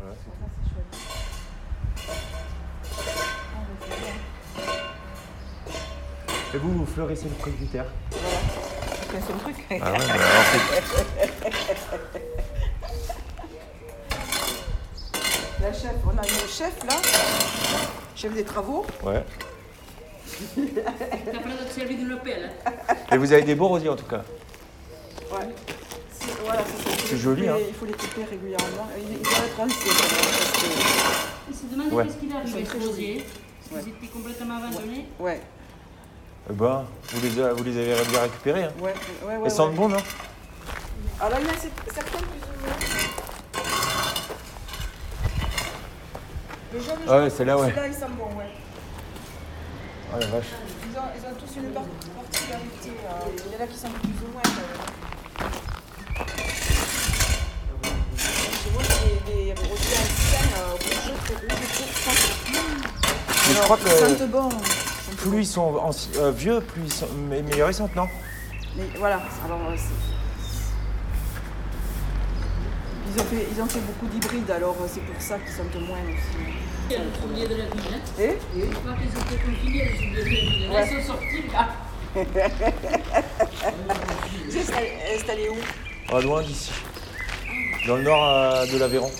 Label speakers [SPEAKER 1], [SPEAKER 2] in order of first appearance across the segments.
[SPEAKER 1] Voilà, c'est
[SPEAKER 2] c'est chouette. Ah, bah, c'est.
[SPEAKER 1] Et vous, vous fleurissez le presbytère
[SPEAKER 2] Voilà. Chacun son truc.
[SPEAKER 1] Ah ouais, mais alors c'est...
[SPEAKER 2] La chef, on a une chef là, chef des travaux.
[SPEAKER 1] Ouais.
[SPEAKER 3] T'as pas de servir de l'hôtel.
[SPEAKER 1] Et vous avez des beaux rosiers en tout cas.
[SPEAKER 2] Ouais. C'est- Voilà, c'est. Il
[SPEAKER 1] C'est joli,
[SPEAKER 2] couper-
[SPEAKER 1] hein.
[SPEAKER 2] Il faut les couper régulièrement. Ils ils doivent être anciens quand même, parce que-
[SPEAKER 3] Il s'est demandé
[SPEAKER 1] Ouais.
[SPEAKER 3] qu'est-ce qu'il
[SPEAKER 2] Ils sont
[SPEAKER 3] les
[SPEAKER 2] très
[SPEAKER 3] rosiers. Parce qu'ils étaient complètement abandonnés.
[SPEAKER 2] Ouais,
[SPEAKER 1] Eh ben, vous les, a- vous les avez bien récupérés. Hein.
[SPEAKER 2] ouais, ouais. ouais,
[SPEAKER 1] Elles sentent
[SPEAKER 2] ouais.
[SPEAKER 1] bon, non
[SPEAKER 2] Alors il y en a c'est- certains plus ou moins. Le jaune,
[SPEAKER 1] Ah ouais,
[SPEAKER 2] jaune,
[SPEAKER 1] celle-là, ouais.
[SPEAKER 2] Celui-là, il sent bon, ouais.
[SPEAKER 1] Ah la vache.
[SPEAKER 2] Ils ont, ils ont tous une par- particularité. euh, Il y en a qui sentent plus ou moins.
[SPEAKER 1] Je crois
[SPEAKER 2] Ils
[SPEAKER 1] que
[SPEAKER 2] ils
[SPEAKER 1] plus ils sont anci- euh, vieux, plus ils sont mais meilleurs ils sentent, non?
[SPEAKER 2] Mais voilà, alors euh, c'est- Ils ont, fait, ils ont fait beaucoup d'hybrides, alors euh, c'est pour ça qu'ils sentent moins aussi.
[SPEAKER 3] Il y a les oubliés de la ville. Hein.
[SPEAKER 2] Et
[SPEAKER 3] Je crois qu'ils étaient confinés, les oubliés de la ville. Là, ils sont sortis, là.
[SPEAKER 2] Vous êtes installé- où?
[SPEAKER 1] Pas loin d'ici. Dans le nord de l'Aveyron.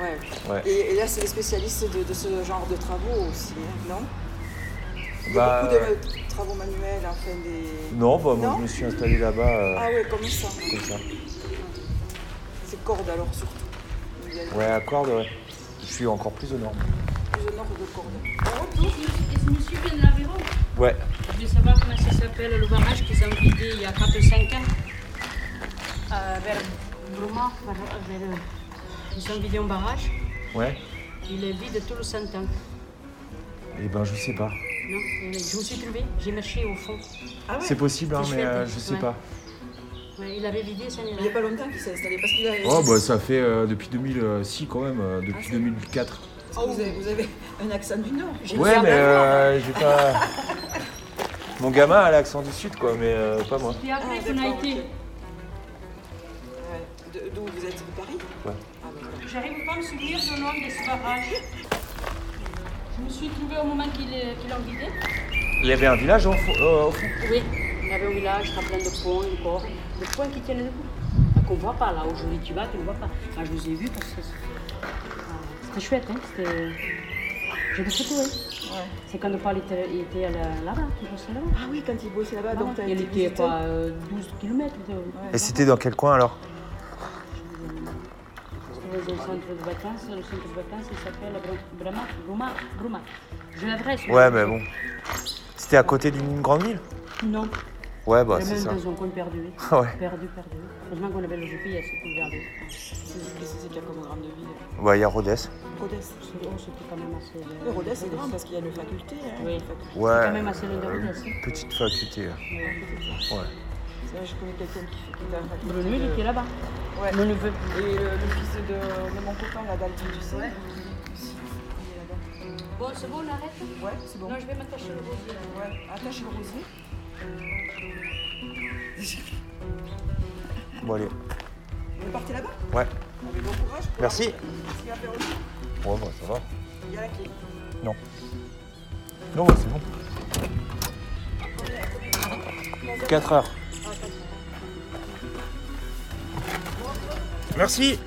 [SPEAKER 2] Ouais.
[SPEAKER 1] Ouais.
[SPEAKER 2] Et, et là, c'est les spécialistes de, de ce genre de travaux aussi, hein, non? Il y a
[SPEAKER 1] Bah,
[SPEAKER 2] beaucoup de travaux manuels, enfin des...
[SPEAKER 1] Non, bah moi
[SPEAKER 2] Non
[SPEAKER 1] je me suis installé là-bas euh,
[SPEAKER 2] Ah ouais, comme ça.
[SPEAKER 1] comme ça.
[SPEAKER 2] C'est corde alors surtout.
[SPEAKER 1] Ouais, à corde, ouais. Je suis encore plus au nord.
[SPEAKER 2] plus au nord de corde.
[SPEAKER 3] Et ce monsieur vient de l'Aveyron?
[SPEAKER 1] Ouais.
[SPEAKER 3] Je veux savoir comment ça s'appelle le barrage qu'ils ont vidé il y a 4-5 ans. Euh, vers Bruma, vers, vers, euh, ils ont vidé un barrage.
[SPEAKER 1] Ouais.
[SPEAKER 3] Il est vide tout le 100 ans.
[SPEAKER 1] Eh ben je sais pas.
[SPEAKER 3] Non, je me suis trouvée, j'ai marché au fond.
[SPEAKER 2] Ah ouais
[SPEAKER 1] C'est possible, hein,
[SPEAKER 3] C'est
[SPEAKER 1] mais euh, je sais
[SPEAKER 3] Ouais.
[SPEAKER 1] pas.
[SPEAKER 3] Ouais, il avait vidé ça
[SPEAKER 2] Il n'y a pas longtemps qu'il s'est installé parce qu'il a...
[SPEAKER 1] Oh bah ça fait euh, depuis 2006 quand même, euh, depuis
[SPEAKER 2] c'est-
[SPEAKER 1] 2004.
[SPEAKER 2] Ah, vous, avez, vous avez un accent du Nord. J'ai
[SPEAKER 1] Ouais mais euh, j'ai pas... Mon gamin a l'accent du sud quoi, mais euh, pas moi.
[SPEAKER 3] Et après
[SPEAKER 2] Ah,
[SPEAKER 3] qu'on a été. J'arrive pas à me souvenir du nom de ce barrage. Je me suis trouvée au moment qu'il qu'il l'ont vidé.
[SPEAKER 1] Il y avait un village au, fond- euh, au fond?
[SPEAKER 3] Oui, il y avait un village, t'as plein de ponts encore. Des ponts qui tiennent debout. Ah, Qu'on voit pas là, aujourd'hui tu vas, tu ne vois pas. Enfin, je vous ai vu parce que ah, c'était chouette, hein. C'était. J'ai des photos, hein.
[SPEAKER 2] Ouais.
[SPEAKER 3] C'est quand Paul était, il était à là-bas, il bossait là-bas?
[SPEAKER 2] Ah oui, quand il bossait là-bas, donc
[SPEAKER 3] il était euh, 12 km.
[SPEAKER 1] Et c'était dans quel coin alors?
[SPEAKER 3] Un centre de vacances, le centre de vacances il s'appelle Bruma, Bruma, Bruma. Je l'adresse.
[SPEAKER 1] Ouais mais bon. C'était à côté d'une grande ville
[SPEAKER 3] Non,
[SPEAKER 1] Ouais bah
[SPEAKER 3] il
[SPEAKER 1] c'est
[SPEAKER 3] même
[SPEAKER 1] ça.
[SPEAKER 3] dans un coin perdu.
[SPEAKER 1] Ouais.
[SPEAKER 3] Perdu, perdu. Heureusement qu'on avait le GPS pour regarder.
[SPEAKER 2] C'est c'est qu'il y a comme grande ville.
[SPEAKER 1] Ouais, il y a Rhodes.
[SPEAKER 2] Rodez.
[SPEAKER 3] C'est- oh, C'était quand même assez.
[SPEAKER 2] Le Rodez, c'est grand parce qu'il y a une faculté. Hein,
[SPEAKER 3] Oui.
[SPEAKER 2] une faculté.
[SPEAKER 3] C'est
[SPEAKER 1] Ouais.
[SPEAKER 3] quand même assez loin de Rodez. hein.
[SPEAKER 1] Une petite faculté. là. Ouais.
[SPEAKER 2] Je connais quelqu'un qui, est la faculté.
[SPEAKER 3] Bruno, il était là-bas.
[SPEAKER 2] Ouais.
[SPEAKER 3] Mon neveu.
[SPEAKER 2] Et le, le fils de, de mon copain, là, Dalton, tu sais. est là-bas.
[SPEAKER 3] Bon, c'est bon, on arrête?
[SPEAKER 2] Ouais, c'est bon.
[SPEAKER 3] Non, je vais m'attacher le rosier.
[SPEAKER 2] Ouais, attache le rosier.
[SPEAKER 1] Bon allez.
[SPEAKER 2] Vous partez là-bas?
[SPEAKER 1] Ouais.
[SPEAKER 2] Avec bon courage.
[SPEAKER 1] Merci.
[SPEAKER 2] la- ce qu'il y a à faire aussi.
[SPEAKER 1] Ouais bah ça va.
[SPEAKER 2] Il y a la clé.
[SPEAKER 1] Non. Non ouais, c'est bon. 4 heures. Merci.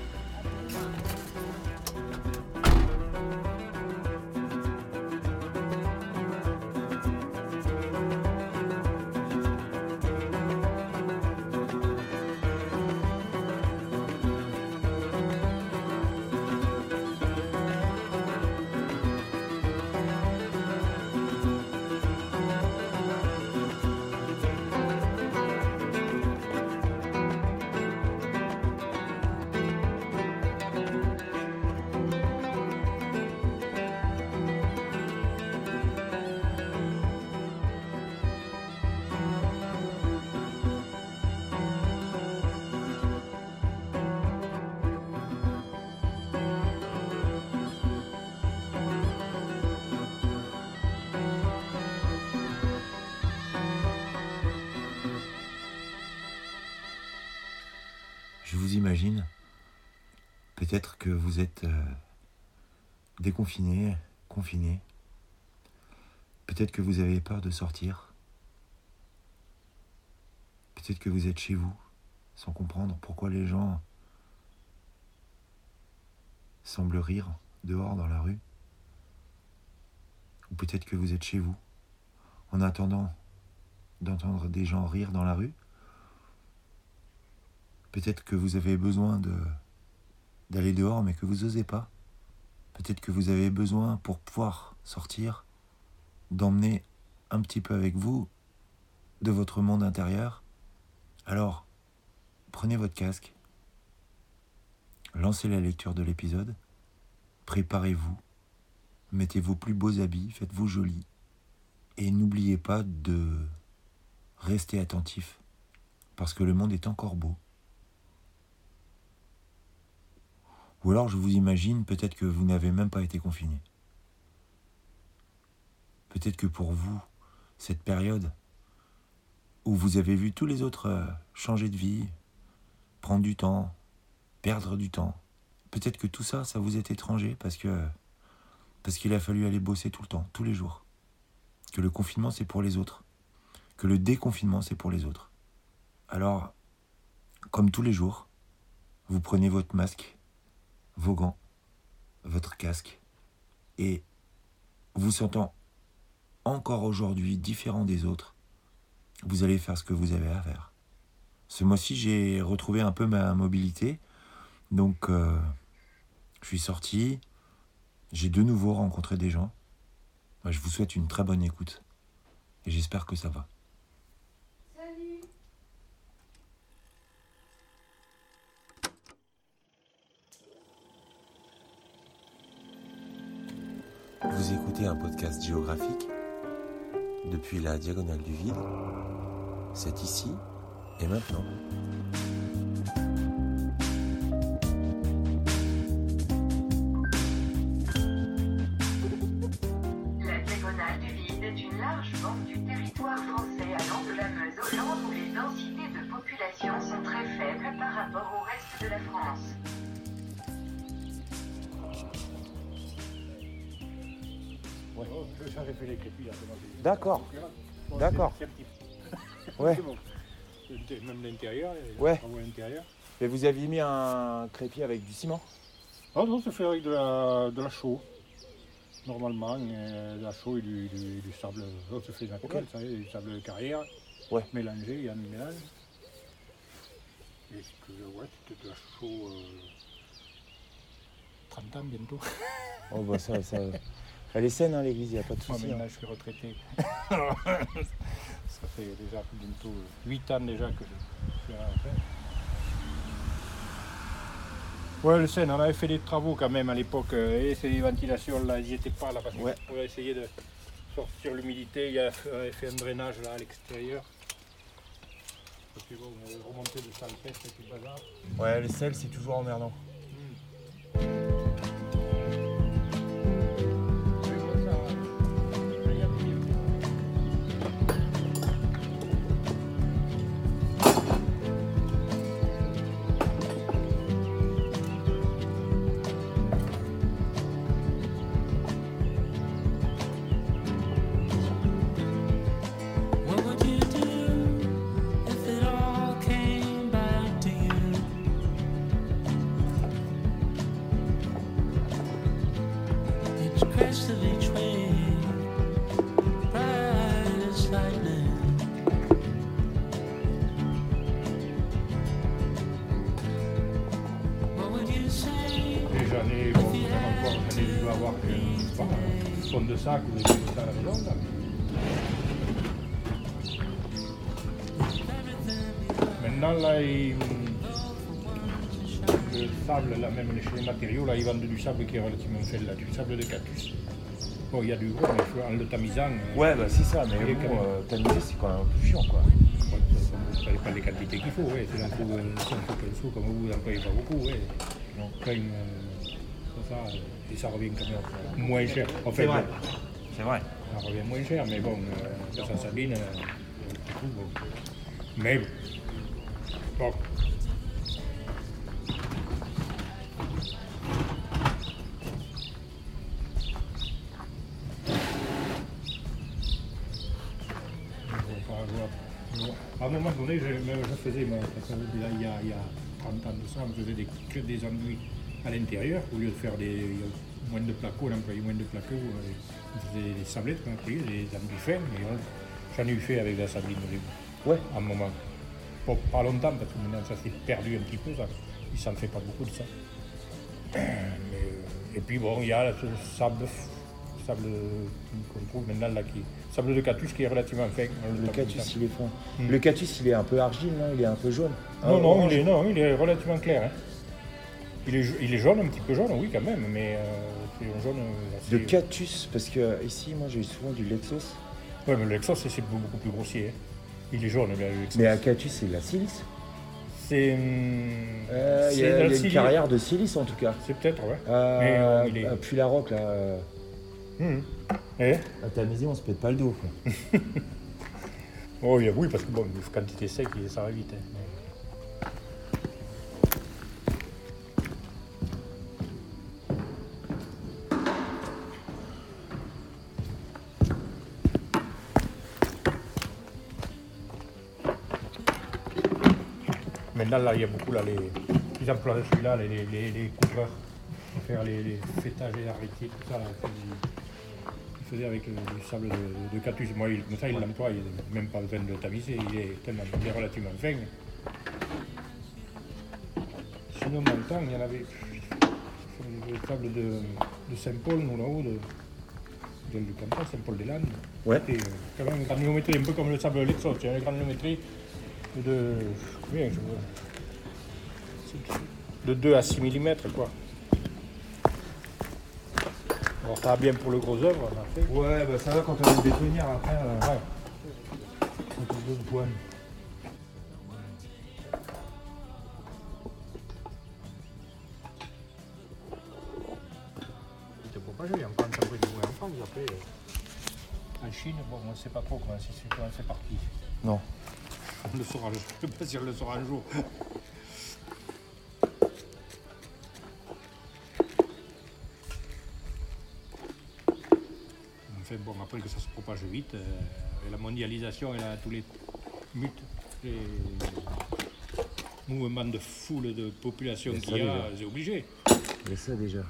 [SPEAKER 1] Imagine Peut-être que vous êtes euh, déconfiné, confiné. Peut-être que vous avez peur de sortir. Peut-être que vous êtes chez vous, sans comprendre pourquoi les gens semblent rire dehors dans la rue. Ou peut-être que vous êtes chez vous, en attendant d'entendre des gens rire dans la rue. Peut-être que vous avez besoin d'aller dehors mais que vous n'osez pas. Peut-être que vous avez besoin pour pouvoir sortir d'emmener un petit peu avec vous de votre monde intérieur. Alors, prenez votre casque, lancez la lecture de l'épisode, préparez-vous, mettez vos plus beaux habits, faites-vous joli, et n'oubliez pas de rester attentif, parce que le monde est encore beau. Ou alors je vous imagine peut-être que vous n'avez même pas été confiné. Peut-être que pour vous, cette période où vous avez vu tous les autres euh, changer de vie, prendre du temps, perdre du temps, peut-être que tout ça, ça vous est étranger parce que parce qu'il a fallu aller bosser tout le temps, tous les jours. Que le confinement, c'est pour les autres. Que le déconfinement, c'est pour les autres. Alors, comme tous les jours, vous prenez votre masque, vos gants, votre casque, et vous sentant encore aujourd'hui différent des autres, vous allez faire ce que vous avez à faire. Ce mois-ci, j'ai retrouvé un peu ma mobilité, donc euh, je suis sorti, j'ai de nouveau rencontré des gens. Je vous souhaite une très bonne écoute, et j'espère que ça va. Vous écoutez un podcast géographique depuis la diagonale du vide. C'est ici et maintenant.
[SPEAKER 2] D'accord. D'accord. Ouais.
[SPEAKER 4] Même l'intérieur,
[SPEAKER 2] Ouais.
[SPEAKER 4] les travaux à l'intérieur.
[SPEAKER 2] Et vous aviez mis un crépi avec du ciment?
[SPEAKER 4] Ah non, c'est fait avec de la, de la chaux. Normalement, euh, de la chaux et du, du, du sable. Ça, c'est fait naturel,
[SPEAKER 2] Ok.
[SPEAKER 4] ça, du sable de carrière.
[SPEAKER 2] Ouais.
[SPEAKER 4] Mélangé, il y a un mélange. Et ce que je vois, c'était de la chaux. euh, 30 ans bientôt.
[SPEAKER 2] Oh bah ça, ça... Elle est saine hein, l'église, il n'y a pas de
[SPEAKER 4] Moi
[SPEAKER 2] souci.
[SPEAKER 4] maintenant
[SPEAKER 2] hein.
[SPEAKER 4] je suis retraité. ça fait déjà bientôt 8 ans déjà que je suis à. Ouais, le Seine, on avait fait des travaux quand même à l'époque. euh, Et ces ventilations là, ils n'y étaient pas là parce qu'on
[SPEAKER 2] Ouais.
[SPEAKER 4] pouvait essayer de sortir l'humidité. Il y on avait fait un drainage là à l'extérieur. Puis bon, on avait remonté de salpêtre et tout bazar.
[SPEAKER 2] Ouais, le sel, c'est toujours emmerdant.
[SPEAKER 4] Oui, chez les matériaux, là, ils vendent du sable qui est relativement faible, là, du sable de cactus. Bon, il y a du gros, mais en le tamisant, euh,
[SPEAKER 2] Ouais, bah c'est ça, mais bon, euh, tamiser, c'est quand même un peu chiant, quoi.
[SPEAKER 4] ouais, ça pas les quantités qu'il faut, ouais, c'est un coup, un sou, comme vous, vous n'employez pas beaucoup, ouais.
[SPEAKER 2] Non.
[SPEAKER 4] Euh, ça, euh, et ça revient quand même moins cher. En fait,
[SPEAKER 2] C'est vrai. C'est vrai.
[SPEAKER 4] Ça revient moins cher, mais bon, euh, ça s'abîme. euh, coup, bon. Mais. Bon. Je, faisais, moi, il, y a, il y a 30 ans de ça, on faisait des, que des enduits à l'intérieur, au lieu de faire des, il y a moins de placo, on employait moins de placo, euh, on faisait des sablettes qu'on employait, des enduits fins, mais euh, j'en ai eu fait avec la sabline
[SPEAKER 1] Ouais.
[SPEAKER 4] à un moment. Pas longtemps, parce que maintenant ça s'est perdu un petit peu, ça. il s'en fait pas beaucoup de ça. Mais, euh, et puis bon, il y a ce sable, sable qu'on trouve maintenant là, qui, sable de cactus qui est relativement fin.
[SPEAKER 1] Le
[SPEAKER 4] ça.
[SPEAKER 1] il est fin.
[SPEAKER 4] Mm.
[SPEAKER 1] Le cactus, il est un peu argile, non? Il est un peu jaune.
[SPEAKER 4] Non,
[SPEAKER 1] Ah,
[SPEAKER 4] non,
[SPEAKER 1] orange.
[SPEAKER 4] il est, non, il est relativement clair. hein. Il, est, il est jaune, un petit peu jaune, oui, quand même, mais euh, c'est un jaune assez...
[SPEAKER 1] De cactus, parce que ici, moi, j'ai eu souvent du Lexos.
[SPEAKER 4] Ouais, mais le Lexos, c'est beaucoup plus grossier. hein. Il est jaune, le Lexos.
[SPEAKER 1] Mais un cactus, c'est de la silice.
[SPEAKER 4] C'est. hum,
[SPEAKER 1] Euh, Il y
[SPEAKER 4] c'est
[SPEAKER 1] a, y
[SPEAKER 4] le
[SPEAKER 1] une carrière de silice, en tout cas.
[SPEAKER 4] C'est peut-être, ouais.
[SPEAKER 1] Euh,
[SPEAKER 4] Mais, euh, il est-
[SPEAKER 1] à Puy-la-Roque, là.
[SPEAKER 4] Hum. Eh
[SPEAKER 1] À ta maison, on se pète pas le dos. quoi.
[SPEAKER 4] Oh, oui, oui, parce que bon, quand il était sec, ça va vite. hein. Maintenant, là, il y a beaucoup, là, les, ils emploient celui-là, les, les, les, couvreurs, pour faire les, les fêtages et arrêtés, tout ça. Là, avec euh, du sable de, de cactus. Moi, il, comme ça, il l'emploie, il n'a même pas besoin de le tamiser, il est, tellement, il est relativement fin. Sinon, dans le temps, il y en avait le sable de, de Saint-Paul, nous là-haut, de, de, Saint-Paul-des-Landes.
[SPEAKER 1] Ouais.
[SPEAKER 4] C'était euh, quand même une granulométrie, un peu comme le sable Lexos, il y a une granulométrie de, combien, je vois, c'est de 2 à 6 mm quoi. Alors ça va bien pour le gros œuvre, on a fait.
[SPEAKER 1] Ouais, bah ça va quand on a une bétonnière après. euh,
[SPEAKER 4] Ouais.
[SPEAKER 1] quand on veut le poil.
[SPEAKER 4] C'était pour pas jouer, encore un peu de jouer en France, après. euh, En Chine, bon, on ne sait pas trop comment c'est comment c'est parti.
[SPEAKER 1] Non.
[SPEAKER 4] On le saura, je ne sais pas si on le saura un jour. Après que ça se propage vite, euh, et la mondialisation, elle a tous les mutes, les mouvements de foule de population
[SPEAKER 1] Mais
[SPEAKER 4] qu'il y a, c'est obligé.
[SPEAKER 1] A ça déjà.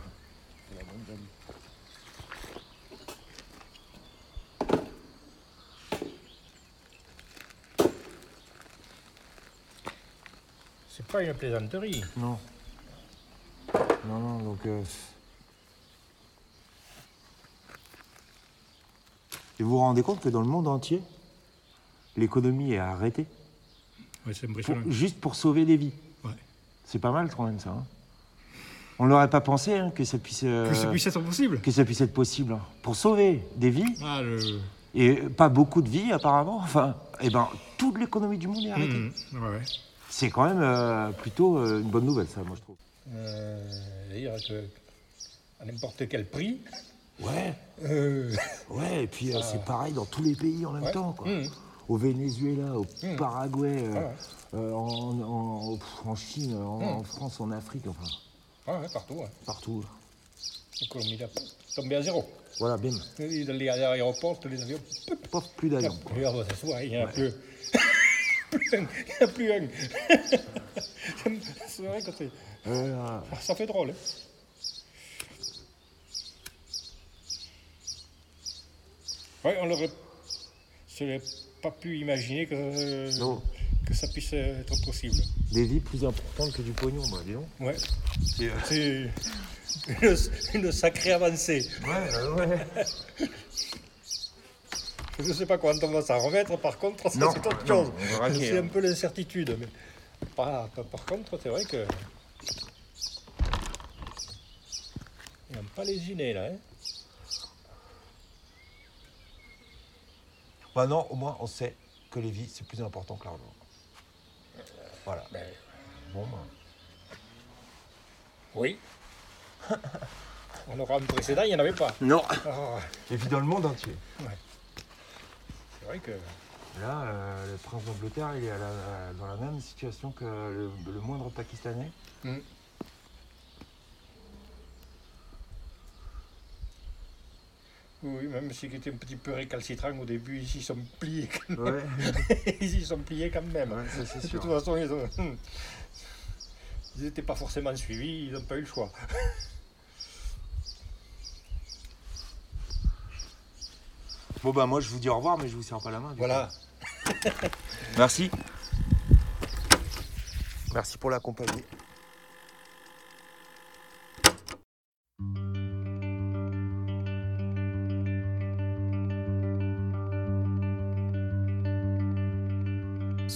[SPEAKER 4] C'est pas une plaisanterie.
[SPEAKER 1] Non. Non, non, donc. euh, Et vous vous rendez compte que dans le monde entier, l'économie est arrêtée
[SPEAKER 4] Ouais, c'est
[SPEAKER 1] pour- juste pour sauver des vies.
[SPEAKER 4] Ouais.
[SPEAKER 1] C'est pas mal quand même ça. hein. On l'aurait pas pensé hein, que ça puisse. euh,
[SPEAKER 4] Que ça puisse être possible.
[SPEAKER 1] que ça puisse être possible. hein. Pour sauver des vies,
[SPEAKER 4] Ah, le...
[SPEAKER 1] et pas beaucoup de vies apparemment, enfin, eh ben, toute l'économie du monde est arrêtée.
[SPEAKER 4] Ouais, ouais.
[SPEAKER 1] C'est quand même euh, plutôt euh, une bonne nouvelle, ça, moi je trouve.
[SPEAKER 4] Euh, à n'importe quel prix,
[SPEAKER 1] Ouais,
[SPEAKER 4] euh,
[SPEAKER 1] ouais, et puis euh, c'est pareil dans tous les pays en même
[SPEAKER 4] Ouais.
[SPEAKER 1] temps, quoi.
[SPEAKER 4] Mhm.
[SPEAKER 1] Au Venezuela, au
[SPEAKER 4] Mhm.
[SPEAKER 1] Paraguay, euh,
[SPEAKER 4] Ouais,
[SPEAKER 1] euh, en, en- en Chine, en,
[SPEAKER 4] Mhm.
[SPEAKER 1] en France, en Afrique, enfin,
[SPEAKER 4] ah ouais, partout, ouais.
[SPEAKER 1] partout.
[SPEAKER 4] l'économie là, tombée à zéro.
[SPEAKER 1] Voilà, bim.
[SPEAKER 4] Et Dans les aéroports, tous les avions,
[SPEAKER 1] Pof, plus d'avions.
[SPEAKER 4] hop, regarde, ça se voit, il n'y en a plus. plus un, il n'y en a plus un. c'est vrai que c'est- ça fait drôle. Hein. Ouais, on l'aurait pas pu imaginer que, que ça puisse être possible.
[SPEAKER 1] Des vies plus importantes que du pognon, moi, dis donc.
[SPEAKER 4] Ouais. C'est une, une sacrée avancée.
[SPEAKER 1] Ouais, ouais.
[SPEAKER 4] Je ne sais pas quand on va s'en remettre, par contre, c'est autre chose. C'est un peu l'incertitude. Mais par, par- par contre, c'est vrai que. Ils n'ont pas lésiné là. Hein.
[SPEAKER 1] Maintenant, au moins, on sait que les vies, c'est plus important que l'argent. Voilà.
[SPEAKER 4] Ben,
[SPEAKER 1] Bon, bah.
[SPEAKER 4] oui. On aura un précédent, il n'y en avait pas.
[SPEAKER 1] Non.
[SPEAKER 4] Ah,
[SPEAKER 1] Et puis dans le monde entier.
[SPEAKER 4] c'est vrai que.
[SPEAKER 1] Là, euh, le prince d'Angleterre, il est à la- dans la même situation que le, le moindre Pakistanais.
[SPEAKER 4] Hmm. Oui, même si c'était un petit peu récalcitrant au début, ici ils sont pliés. quand même.
[SPEAKER 2] Ouais,
[SPEAKER 4] ils sont pliés quand même.
[SPEAKER 2] ouais, ça c'est
[SPEAKER 4] De toute façon, ils ont- ils n'étaient pas forcément suivis, ils n'ont pas eu le choix.
[SPEAKER 1] Bon bah moi je vous dis au revoir mais je vous serre pas la main. du
[SPEAKER 4] Voilà.
[SPEAKER 1] coup. Merci. Merci pour la compagnie.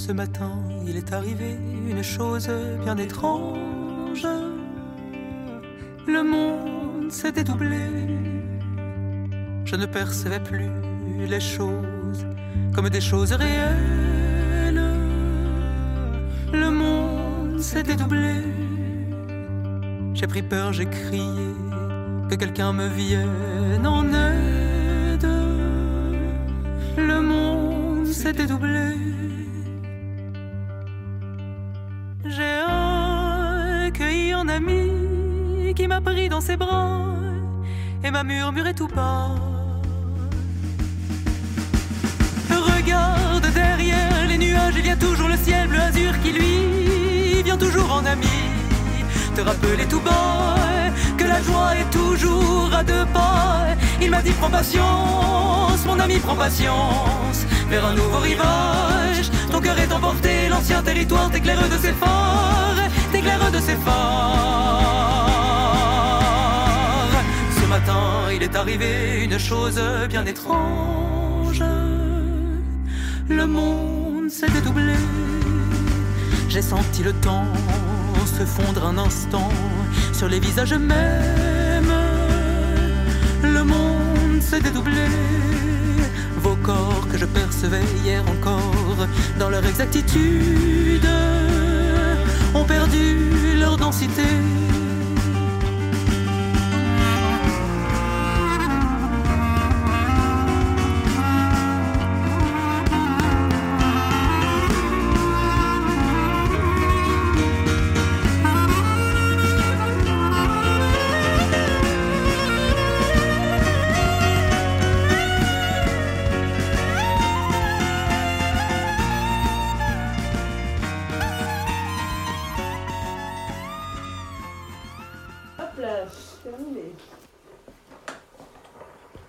[SPEAKER 5] Ce matin, il est arrivé une chose bien étrange. Le monde s'est dédoublé. Je ne percevais plus les choses comme des choses réelles. Le monde s'est dédoublé. J'ai pris peur, j'ai crié que quelqu'un me vienne en aide. Le monde s'est dédoublé. Qui m'a pris dans ses bras et m'a murmuré tout bas. Regarde derrière les nuages, il y a toujours le ciel bleu azur qui lui vient toujours en ami. Te rappeler tout bas que la joie est toujours à deux pas. Il m'a dit prends patience, mon ami prends patience vers un nouveau rivage. Ton cœur est emporté, l'ancien territoire t'éclaire de ses phares, t'éclaire de ses phares. Ce matin, il est arrivé une chose bien étrange. Le monde s'est dédoublé. J'ai senti le temps se fondre un instant sur les visages mêmes. Le monde s'est dédoublé. Vos corps que je percevais hier encore dans leur exactitude ont perdu leur densité.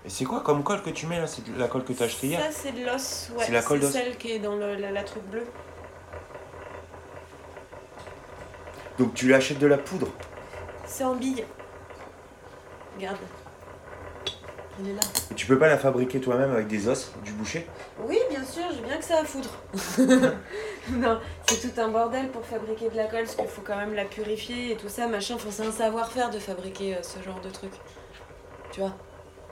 [SPEAKER 1] Et c'est quoi comme colle que tu mets là? C'est de la colle que t'as achetée hier?
[SPEAKER 6] Ça, c'est de l'os. Ouais,
[SPEAKER 1] C'est la colle d'os.
[SPEAKER 6] celle qui est dans le- la, la truc bleue.
[SPEAKER 1] Donc tu lui achètes de la poudre?
[SPEAKER 6] C'est en bille. Regarde. Elle est là.
[SPEAKER 1] Tu peux pas la fabriquer toi-même avec des os du boucher?
[SPEAKER 6] Oui, bien sûr, j'ai bien que ça à foutre. non, c'est tout un bordel pour fabriquer de la colle, parce qu'il faut quand même la purifier et tout ça, machin. C'est un savoir-faire de fabriquer euh, ce genre de truc. Tu vois?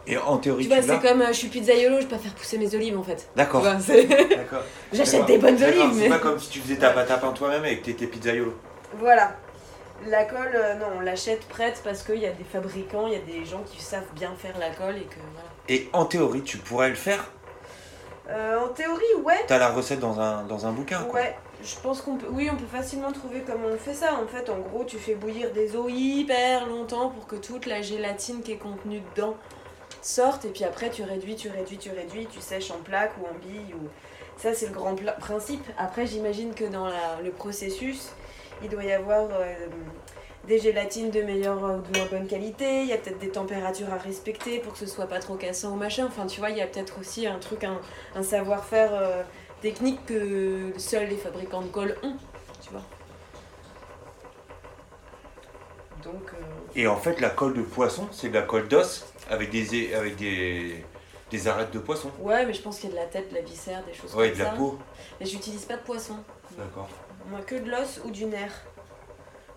[SPEAKER 1] Et en théorie
[SPEAKER 6] Tu vois, c'est comme euh, je suis pizzaiolo, je peux pas faire pousser mes olives en fait.
[SPEAKER 1] D'accord.
[SPEAKER 6] J'achète des bonnes olives,
[SPEAKER 1] C'est
[SPEAKER 6] mais.
[SPEAKER 1] pas comme si tu faisais ta pâte à pain toi-même et que t'étais pizzaiolo.
[SPEAKER 6] Voilà. La colle, euh, non, on l'achète prête parce qu'il y a des fabricants, il y a des gens qui savent bien faire la colle et que voilà.
[SPEAKER 1] Et en théorie, tu pourrais le faire?
[SPEAKER 6] Euh, en théorie, ouais.
[SPEAKER 1] T'as la recette dans un, dans un bouquin quoi.
[SPEAKER 6] Ouais, je pense qu'on peut, oui, on peut facilement trouver comment on fait ça. En fait, en gros, tu fais bouillir des eaux hyper longtemps pour que toute la gélatine qui est contenue dedans sorte. Et puis après, tu réduis, tu réduis, tu réduis, tu sèches en plaque ou en bille. Ou... Ça, c'est le grand principe. Après, j'imagine que dans le processus, il doit y avoir euh, des gélatines de meilleure ou de moins bonne qualité. Il y a peut-être des températures à respecter pour que ce soit pas trop cassant ou machin. Enfin, tu vois, il y a peut-être aussi un truc, un, savoir-faire. euh, technique que seuls les fabricants de colle ont, tu vois. Donc, euh,
[SPEAKER 1] Et en fait, la colle de poisson, c'est de la colle d'os avec des, avec des, des arêtes de poisson.
[SPEAKER 6] ouais, mais je pense qu'il y a de la tête, de la viscère, des choses
[SPEAKER 1] Ouais,
[SPEAKER 6] comme
[SPEAKER 1] de la
[SPEAKER 6] ça.
[SPEAKER 1] peau.
[SPEAKER 6] Mais j'utilise pas de poisson.
[SPEAKER 1] D'accord.
[SPEAKER 6] Moi, que de l'os ou du nerf.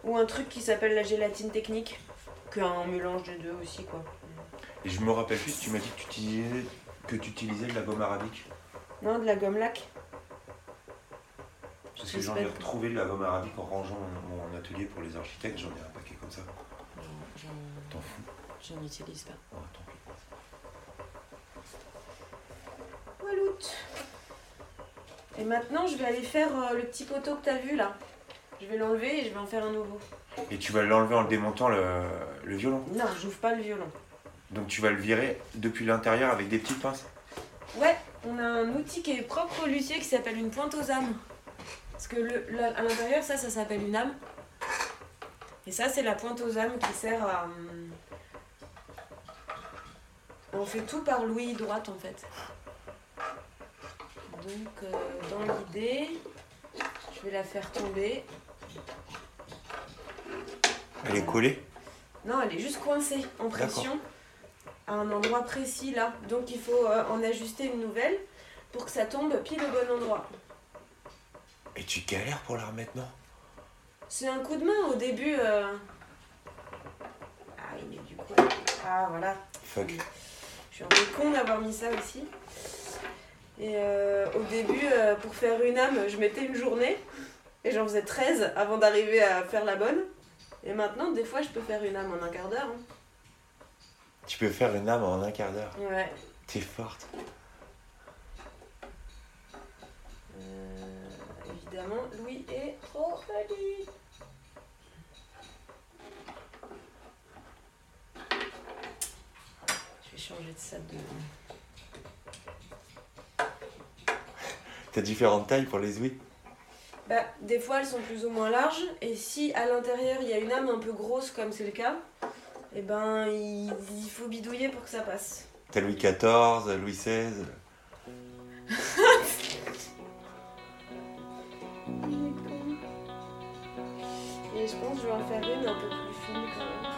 [SPEAKER 6] Ou un truc qui s'appelle la gélatine technique. Qu'un mélange des deux aussi, quoi.
[SPEAKER 1] Et je me rappelle plus, tu m'as dit que tu utilisais, que tu utilisais de la gomme arabique.
[SPEAKER 6] Non, de la gomme lac.
[SPEAKER 1] Parce que j'en ai retrouvé de la gomme arabique en rangeant mon, mon atelier pour les architectes, j'en ai un paquet comme ça.
[SPEAKER 6] J'en-
[SPEAKER 1] T'en fous
[SPEAKER 6] J'en j'en utilise pas.
[SPEAKER 1] Oh, tant pis.
[SPEAKER 6] Wallout. Et maintenant, je vais aller faire euh, le petit poteau que t'as vu là. Je vais l'enlever et je vais en faire un nouveau.
[SPEAKER 1] Et tu vas l'enlever en le démontant le, le violon?
[SPEAKER 6] Non, j'ouvre pas le violon.
[SPEAKER 1] Donc tu vas le virer depuis l'intérieur avec des petites pinces?
[SPEAKER 6] Ouais, on a un outil qui est propre au luthier qui s'appelle une pointe aux âmes. Parce que le, à l'intérieur, ça, ça s'appelle une âme. Et ça, c'est la pointe aux âmes qui sert à. On fait tout par l'ouïe droite en fait. Donc, euh, dans l'idée, je vais la faire tomber.
[SPEAKER 1] Elle est collée
[SPEAKER 6] Non, elle est juste coincée en pression à un endroit précis là. Donc il faut euh, en ajuster une nouvelle pour que ça tombe pile au bon endroit.
[SPEAKER 1] Et tu galères pour la remettre, non?
[SPEAKER 6] C'est un coup de main au début. euh. Ah oui, mais du coup. Ah voilà.
[SPEAKER 1] Fuck.
[SPEAKER 6] Je suis un peu con d'avoir mis ça aussi. Et euh, au début, euh, pour faire une âme, je mettais une journée. Et j'en faisais 13 avant d'arriver à faire la bonne. Et maintenant, des fois, je peux faire une âme en un quart d'heure. hein.
[SPEAKER 1] Tu peux faire une âme en un quart d'heure.
[SPEAKER 6] Ouais.
[SPEAKER 1] T'es forte.
[SPEAKER 6] Euh, évidemment, Louis est trop joli. Je vais changer de ça de.
[SPEAKER 1] T'as différentes tailles pour les ouïes
[SPEAKER 6] Bah, des fois elles sont plus ou moins larges, et si à l'intérieur il y a une âme un peu grosse comme c'est le cas, et ben il, il faut bidouiller pour que ça passe.
[SPEAKER 1] T'as Louis XIV, Louis XVI.
[SPEAKER 6] Et je pense que je vais en faire une un peu plus fine quand même.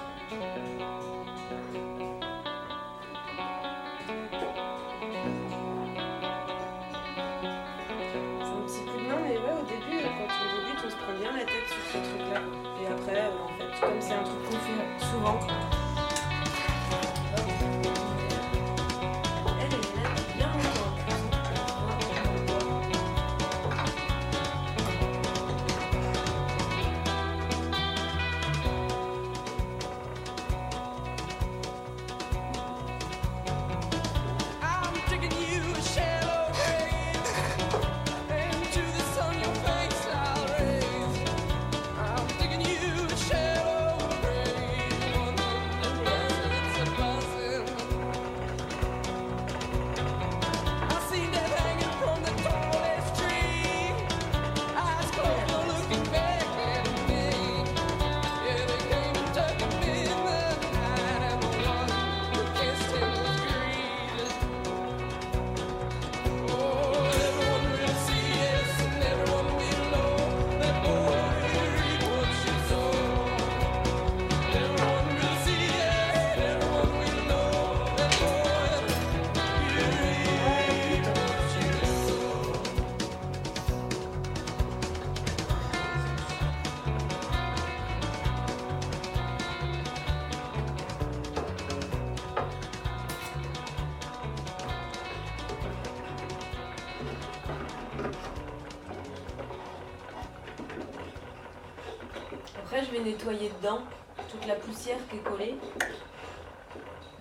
[SPEAKER 6] Nettoyer dedans toute la poussière qui est collée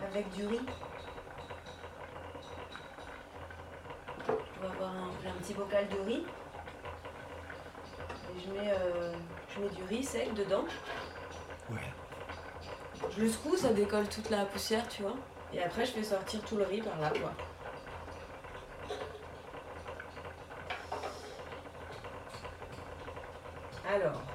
[SPEAKER 6] avec du riz. Je vais avoir un, petit bocal de riz. Et je mets, euh, je mets du riz sec dedans.
[SPEAKER 1] Ouais.
[SPEAKER 6] Je le secoue, ça décolle toute la poussière, tu vois. Et après, je fais sortir tout le riz par là, quoi. Alors.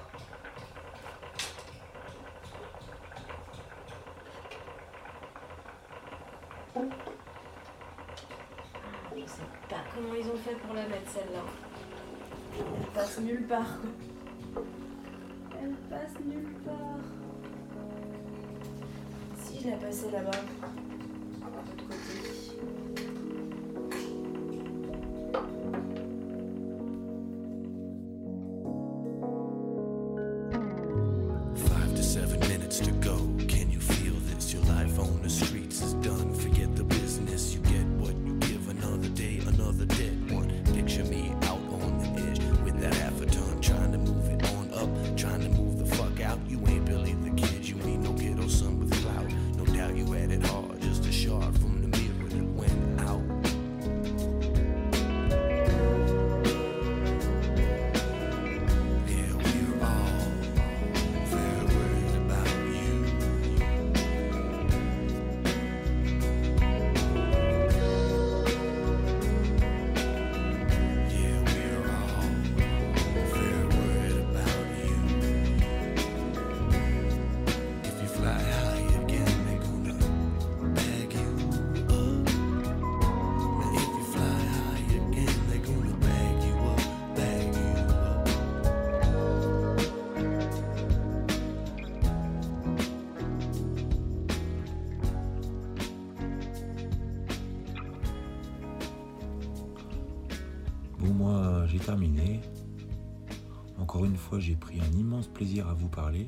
[SPEAKER 1] J'ai pris un immense plaisir à vous parler.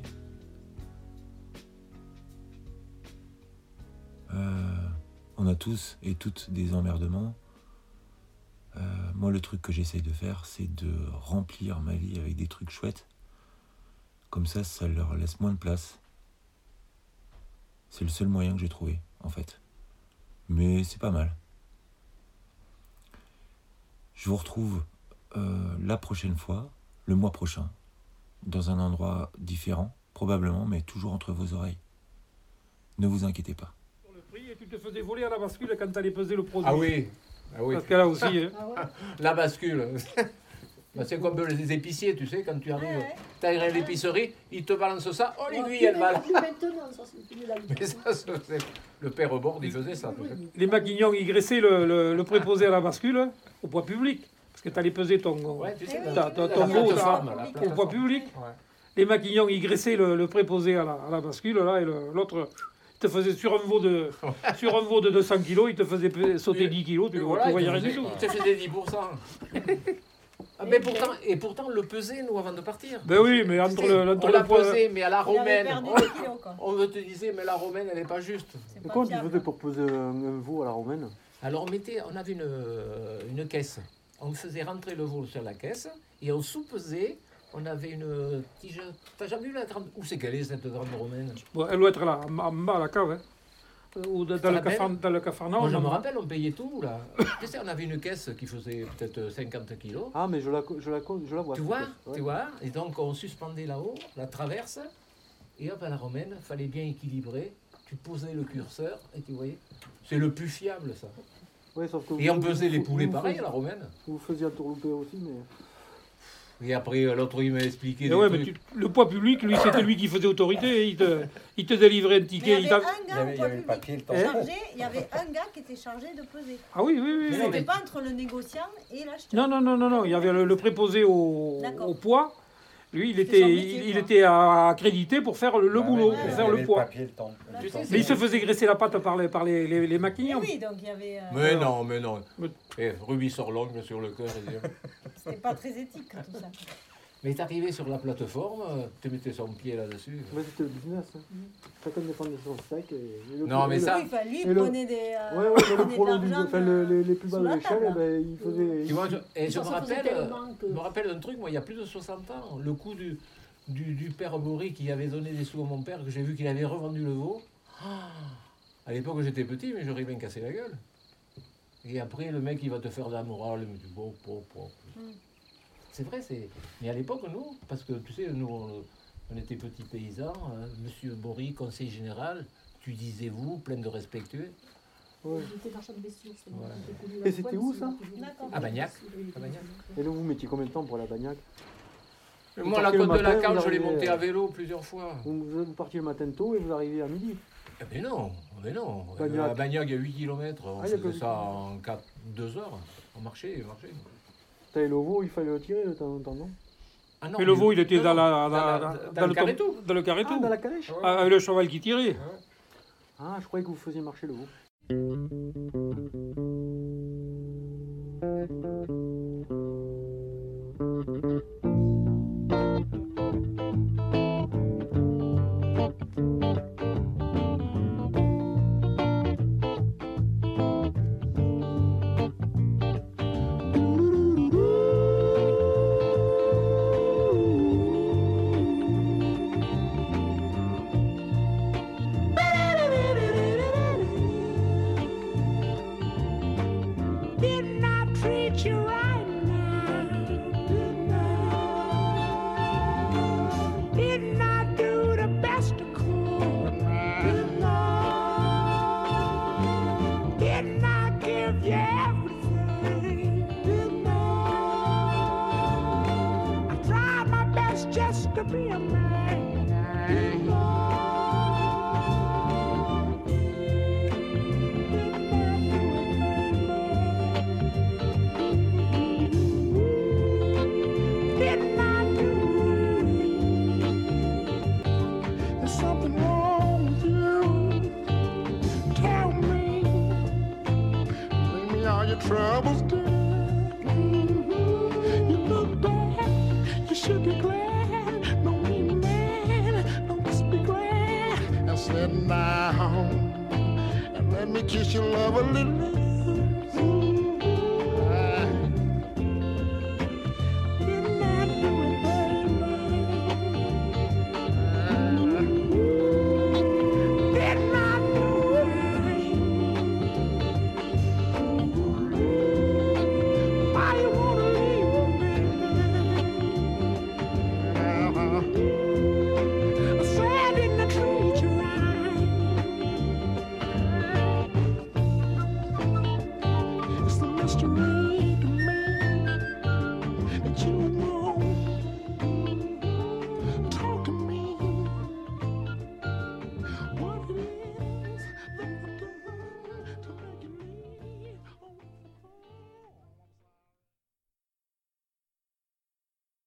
[SPEAKER 1] Euh, on a tous et toutes des emmerdements. Euh, moi, le truc que j'essaye de faire, c'est de remplir ma vie avec des trucs chouettes. Comme ça, ça leur laisse moins de place. C'est le seul moyen que j'ai trouvé, en fait. Mais c'est pas mal. Je vous retrouve euh, la prochaine fois, le mois prochain, dans un endroit différent, probablement, mais toujours entre vos oreilles. Ne vous inquiétez pas.
[SPEAKER 7] Sur le prix et tu te faisais voler à la bascule quand t'allais peser le produit.
[SPEAKER 8] Ah oui, ah oui.
[SPEAKER 7] Parce que là aussi, hein.
[SPEAKER 8] La bascule. Bah, c'est comme les épiciers, tu sais, quand tu arrives, t'as à l'épicerie, ils te balancent ça, oh l'aiguille, elle va là. Mais ça, c'est- le père Bord, il faisait ça. tu
[SPEAKER 7] les maquignons, ils graissaient le, le- le préposé à la bascule au poids public. Que t'allais peser ton,
[SPEAKER 8] Ouais, tu sais,
[SPEAKER 7] ta- ta-
[SPEAKER 8] la
[SPEAKER 7] ton
[SPEAKER 8] la
[SPEAKER 7] au poids public.
[SPEAKER 8] Ouais.
[SPEAKER 7] Les maquignons, ils graissaient le, le préposé à la, à la bascule, là, et l'autre te faisait sur un veau de, sur un veau de 200 kilos, il te faisait sauter 10 kilos, tu
[SPEAKER 8] voilà,
[SPEAKER 7] voyais rien du tout.
[SPEAKER 8] Il te faisait 10%. Ah, mais pourtant, et pourtant, le pesait, nous, avant de partir.
[SPEAKER 7] Ben oui, mais entre le, entre
[SPEAKER 8] on
[SPEAKER 7] le
[SPEAKER 8] l'a pesé, mais à la romaine. on-
[SPEAKER 9] quoi.
[SPEAKER 8] On te disait, mais la romaine, elle n'est pas juste.
[SPEAKER 9] C'est
[SPEAKER 10] Mais comment tu faisais pour poser un, un veau à la romaine?
[SPEAKER 8] Alors on, mettait, on avait une, une caisse. On faisait rentrer le veau sur la caisse et on sous-pesait. On avait une tige. T'as jamais vu la grande. Où c'est qu'elle est cette grande romaine?
[SPEAKER 7] Bon, elle doit être là, en bas à la cave. Hein. Ou dans, dans le cafard, dans le cafarnaum.
[SPEAKER 8] Moi je me rappelle, on payait tout là. tu sais, on avait une caisse qui faisait peut-être 50 kilos.
[SPEAKER 10] Ah, mais je la, je la, je la vois.
[SPEAKER 8] Tu vois,
[SPEAKER 10] ouais.
[SPEAKER 8] tu vois Et donc on suspendait là-haut, la traverse, et hop à la romaine, fallait bien équilibrer. Tu posais le curseur et tu voyais. C'est le plus fiable ça.
[SPEAKER 10] Ouais, sauf que
[SPEAKER 8] Et
[SPEAKER 10] vous-
[SPEAKER 8] on pesait les poulets
[SPEAKER 10] vous
[SPEAKER 8] pareil à
[SPEAKER 10] faisiez-
[SPEAKER 8] la romaine.
[SPEAKER 10] Vous faisiez un tourloupé aussi, mais.
[SPEAKER 8] Et après l'autre il m'a expliqué.
[SPEAKER 7] Et
[SPEAKER 8] des
[SPEAKER 7] ouais, mais
[SPEAKER 8] trucs.
[SPEAKER 7] tu- le poids public, lui, c'était lui qui faisait autorité. Il te, il te délivrait un
[SPEAKER 9] Mais
[SPEAKER 7] ticket.
[SPEAKER 9] il
[SPEAKER 7] il
[SPEAKER 9] y avait un gars au poids public chargé, il y avait un gars qui était chargé de peser.
[SPEAKER 7] Ah oui, oui, oui. oui.
[SPEAKER 9] C'était pas entre le négociant et l'acheteur.
[SPEAKER 7] Non, non, non, non, non. Il y avait le, le préposé au poids. Lui, il était,
[SPEAKER 9] métier,
[SPEAKER 7] il, était à- accrédité pour faire le, le boulot, pour faire le poids.
[SPEAKER 8] Sais,
[SPEAKER 7] Mais il se faisait graisser la patte par les, par les, les, les
[SPEAKER 9] Eh
[SPEAKER 7] maquignons.
[SPEAKER 9] oui, donc il y avait. euh,
[SPEAKER 8] Mais non, mais non.
[SPEAKER 7] Mais-
[SPEAKER 8] Eh, Ruby sort l'ongle sur le cœur.
[SPEAKER 9] C'était pas très éthique tout ça.
[SPEAKER 8] Mais t'arrivais sur la plateforme, euh, tu mettais son pied là-dessus.
[SPEAKER 10] Ouais, c'était le business. hein. Chacun défendait son steak. Et, et le
[SPEAKER 8] Non, mais ça-
[SPEAKER 9] Oui, enfin, lui, il
[SPEAKER 10] le-
[SPEAKER 9] prenait des. euh,
[SPEAKER 10] Ouais, ouais, le
[SPEAKER 9] de
[SPEAKER 10] prolo du- enfin, le- les, les plus bas de l'échelle, ben, il faisait.
[SPEAKER 8] Tu vois, je, et je me rappelle, euh,
[SPEAKER 9] que-
[SPEAKER 8] je me rappelle un truc, moi, il y a plus de 60 ans, le coup du, du, du père Bory qui avait donné des sous à mon père, que j'ai vu qu'il avait revendu le veau. Ah, à l'époque, j'étais petit, mais j'aurais bien cassé la gueule. Et après, le mec, il va te faire de la morale, mais tu bon, bon, bon. C'est vrai, c'est. Mais à l'époque, nous, parce que tu sais, nous, on, on était petits paysans, hein, monsieur Bory, conseiller général, tu disais vous, plein de respectueux.
[SPEAKER 10] Ouais.
[SPEAKER 9] J'étais marchand de
[SPEAKER 10] Et c'était où,
[SPEAKER 9] mais
[SPEAKER 10] ça.
[SPEAKER 8] À Bagnac.
[SPEAKER 10] Et là, vous mettiez combien de temps pour la bagnac?
[SPEAKER 8] Moi, la côte de la
[SPEAKER 10] vous
[SPEAKER 8] je l'ai montée
[SPEAKER 10] euh,
[SPEAKER 8] à vélo plusieurs fois.
[SPEAKER 10] vous, vous partiez le matin tôt et vous arrivez à midi.
[SPEAKER 8] Eh Mais non, mais non.
[SPEAKER 10] Bagnac.
[SPEAKER 8] À Bagnac, il y a 8 km. On
[SPEAKER 10] Ah,
[SPEAKER 8] faisait
[SPEAKER 10] que-
[SPEAKER 8] ça en 4, 2 heures. On marchait, on marchait.
[SPEAKER 10] Le veau, il fallait le tirer de temps en temps, non?
[SPEAKER 8] Ah non,
[SPEAKER 7] Mais le veau, il était
[SPEAKER 8] non,
[SPEAKER 7] dans, la,
[SPEAKER 8] dans
[SPEAKER 7] dans,
[SPEAKER 8] la-
[SPEAKER 7] dans-
[SPEAKER 8] dans
[SPEAKER 7] dans
[SPEAKER 8] le carré
[SPEAKER 7] tom- dans le carré
[SPEAKER 10] Ah,
[SPEAKER 7] tout.
[SPEAKER 10] dans la calèche?
[SPEAKER 7] Ah, Avec le cheval qui tirait.
[SPEAKER 10] Ah, je croyais que vous faisiez marcher le veau.
[SPEAKER 11] should be glad. Don't be mad. Don't just be glad. Now
[SPEAKER 10] sit down and let me kiss your love a little.